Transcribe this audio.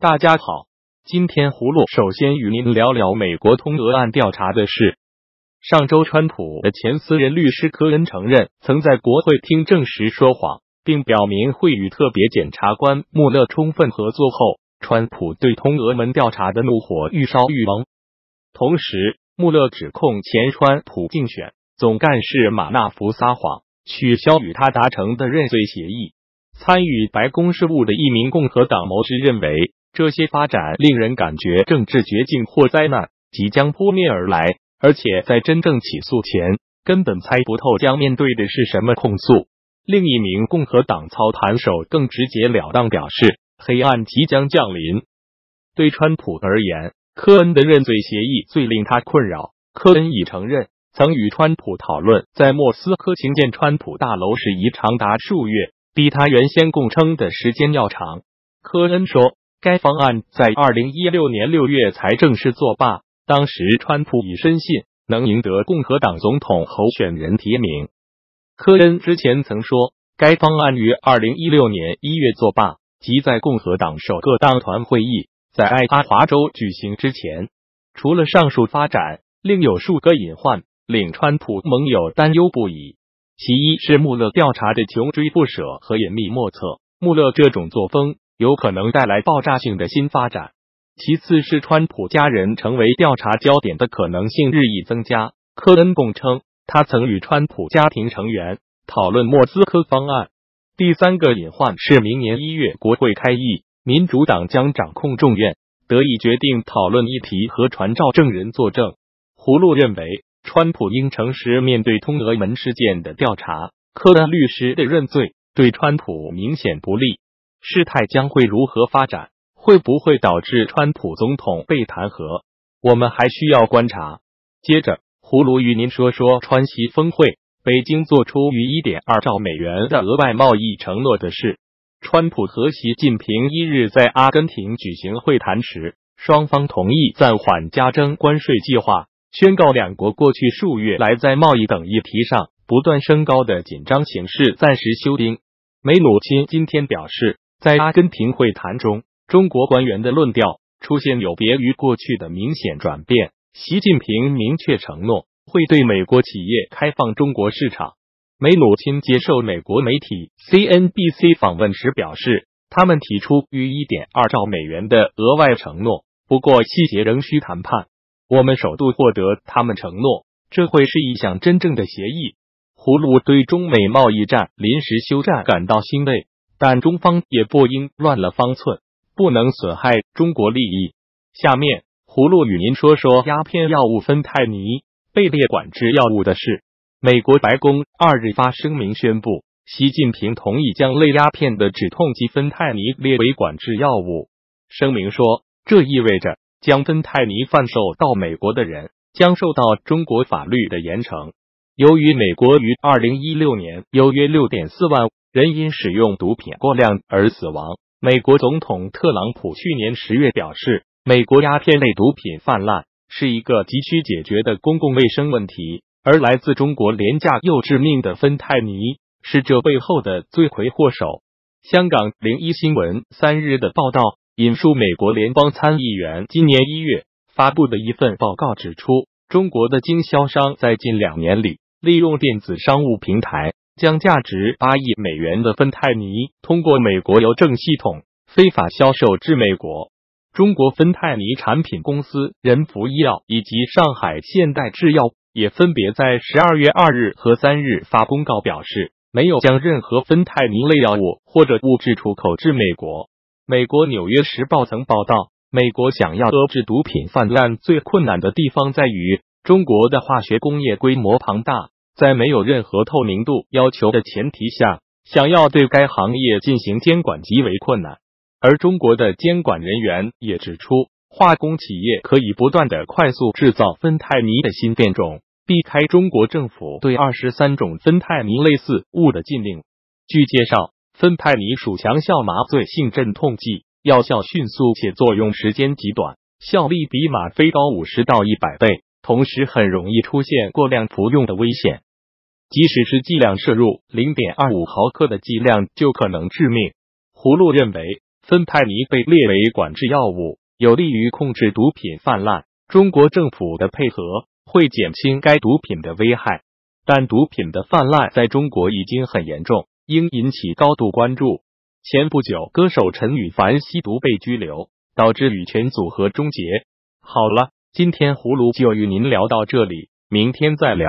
大家好，今天葫芦首先与您聊聊美国通俄案调查的事。上周，川普的前私人律师科恩承认曾在国会听证时说谎，并表明会与特别检察官穆勒充分合作。后，川普对通俄门调查的怒火愈烧愈猛。同时，穆勒指控前川普竞选总干事马纳福撒谎，取消与他达成的认罪协议。参与白宫事务的一名共和党谋士认为。这些发展令人感觉政治绝境或灾难即将扑面而来，而且在真正起诉前，根本猜不透将面对的是什么控诉。另一名共和党操盘手更直截了当表示，黑暗即将降临。对川普而言，科恩的认罪协议最令他困扰。科恩已承认曾与川普讨论在莫斯科兴建川普大楼事宜长达数月，比他原先供称的时间要长。科恩说。该方案在二零一六年六月才正式作罢，当时川普已深信能赢得共和党总统候选人提名。科恩之前曾说，该方案于二零一六年一月作罢，即在共和党首个党团会议在爱达华州举行之前。除了上述发展，另有数个隐患令川普盟友担忧不已。其一是穆勒调查的穷追不舍和隐秘莫测，穆勒这种作风。有可能带来爆炸性的新发展。其次是川普家人成为调查焦点的可能性日益增加。科恩供称，他曾与川普家庭成员讨论莫斯科方案。第三个隐患是，明年一月国会开议，民主党将掌控众院，得以决定讨论议题和传召证人作证。葫芦认为，川普应诚实面对通俄门事件的调查。科恩律师的认罪对川普明显不利。事态将会如何发展？会不会导致川普总统被弹劾？我们还需要观察。接着，葫芦与您说说川西峰会，北京做出逾一点二兆美元的额外贸易承诺的事。川普和习近平一日在阿根廷举行会谈时，双方同意暂缓加征关税计划，宣告两国过去数月来在贸易等议题上不断升高的紧张形势暂时休兵。梅努钦今天表示。在阿根廷会谈中，中国官员的论调出现有别于过去的明显转变。习近平明确承诺会对美国企业开放中国市场。梅努钦接受美国媒体 CNBC 访问时表示，他们提出逾一点二兆美元的额外承诺，不过细节仍需谈判。我们首度获得他们承诺，这会是一项真正的协议。葫芦对中美贸易战临时休战感到欣慰。但中方也不应乱了方寸，不能损害中国利益。下面，葫芦与您说说鸦片药物芬太尼被列管制药物的事。美国白宫二日发声明宣布，习近平同意将类鸦片的止痛剂芬太尼列为管制药物。声明说，这意味着将芬太尼贩售到美国的人将受到中国法律的严惩。由于美国于二零一六年有约六点四万。人因使用毒品过量而死亡。美国总统特朗普去年十月表示，美国鸦片类毒品泛滥是一个急需解决的公共卫生问题，而来自中国廉价又致命的芬太尼是这背后的罪魁祸首。香港零一新闻三日的报道引述美国联邦参议员今年一月发布的一份报告指出，中国的经销商在近两年里利用电子商务平台。将价值八亿美元的芬太尼通过美国邮政系统非法销售至美国。中国芬太尼产品公司仁福医药以及上海现代制药也分别在十二月二日和三日发公告表示，没有将任何芬太尼类药物或者物质出口至美国。美国《纽约时报》曾报道，美国想要遏制毒品泛滥最困难的地方在于中国的化学工业规模庞大。在没有任何透明度要求的前提下，想要对该行业进行监管极为困难。而中国的监管人员也指出，化工企业可以不断的快速制造芬太尼的新变种，避开中国政府对二十三种芬太尼类似物的禁令。据介绍，芬太尼属强效麻醉性镇痛剂，药效迅速且作用时间极短，效力比吗啡高五十到一百倍，同时很容易出现过量服用的危险。即使是剂量摄入零点二五毫克的剂量，就可能致命。葫芦认为，芬太尼被列为管制药物，有利于控制毒品泛滥。中国政府的配合会减轻该毒品的危害，但毒品的泛滥在中国已经很严重，应引起高度关注。前不久，歌手陈羽凡吸毒被拘留，导致羽泉组合终结。好了，今天葫芦就与您聊到这里，明天再聊。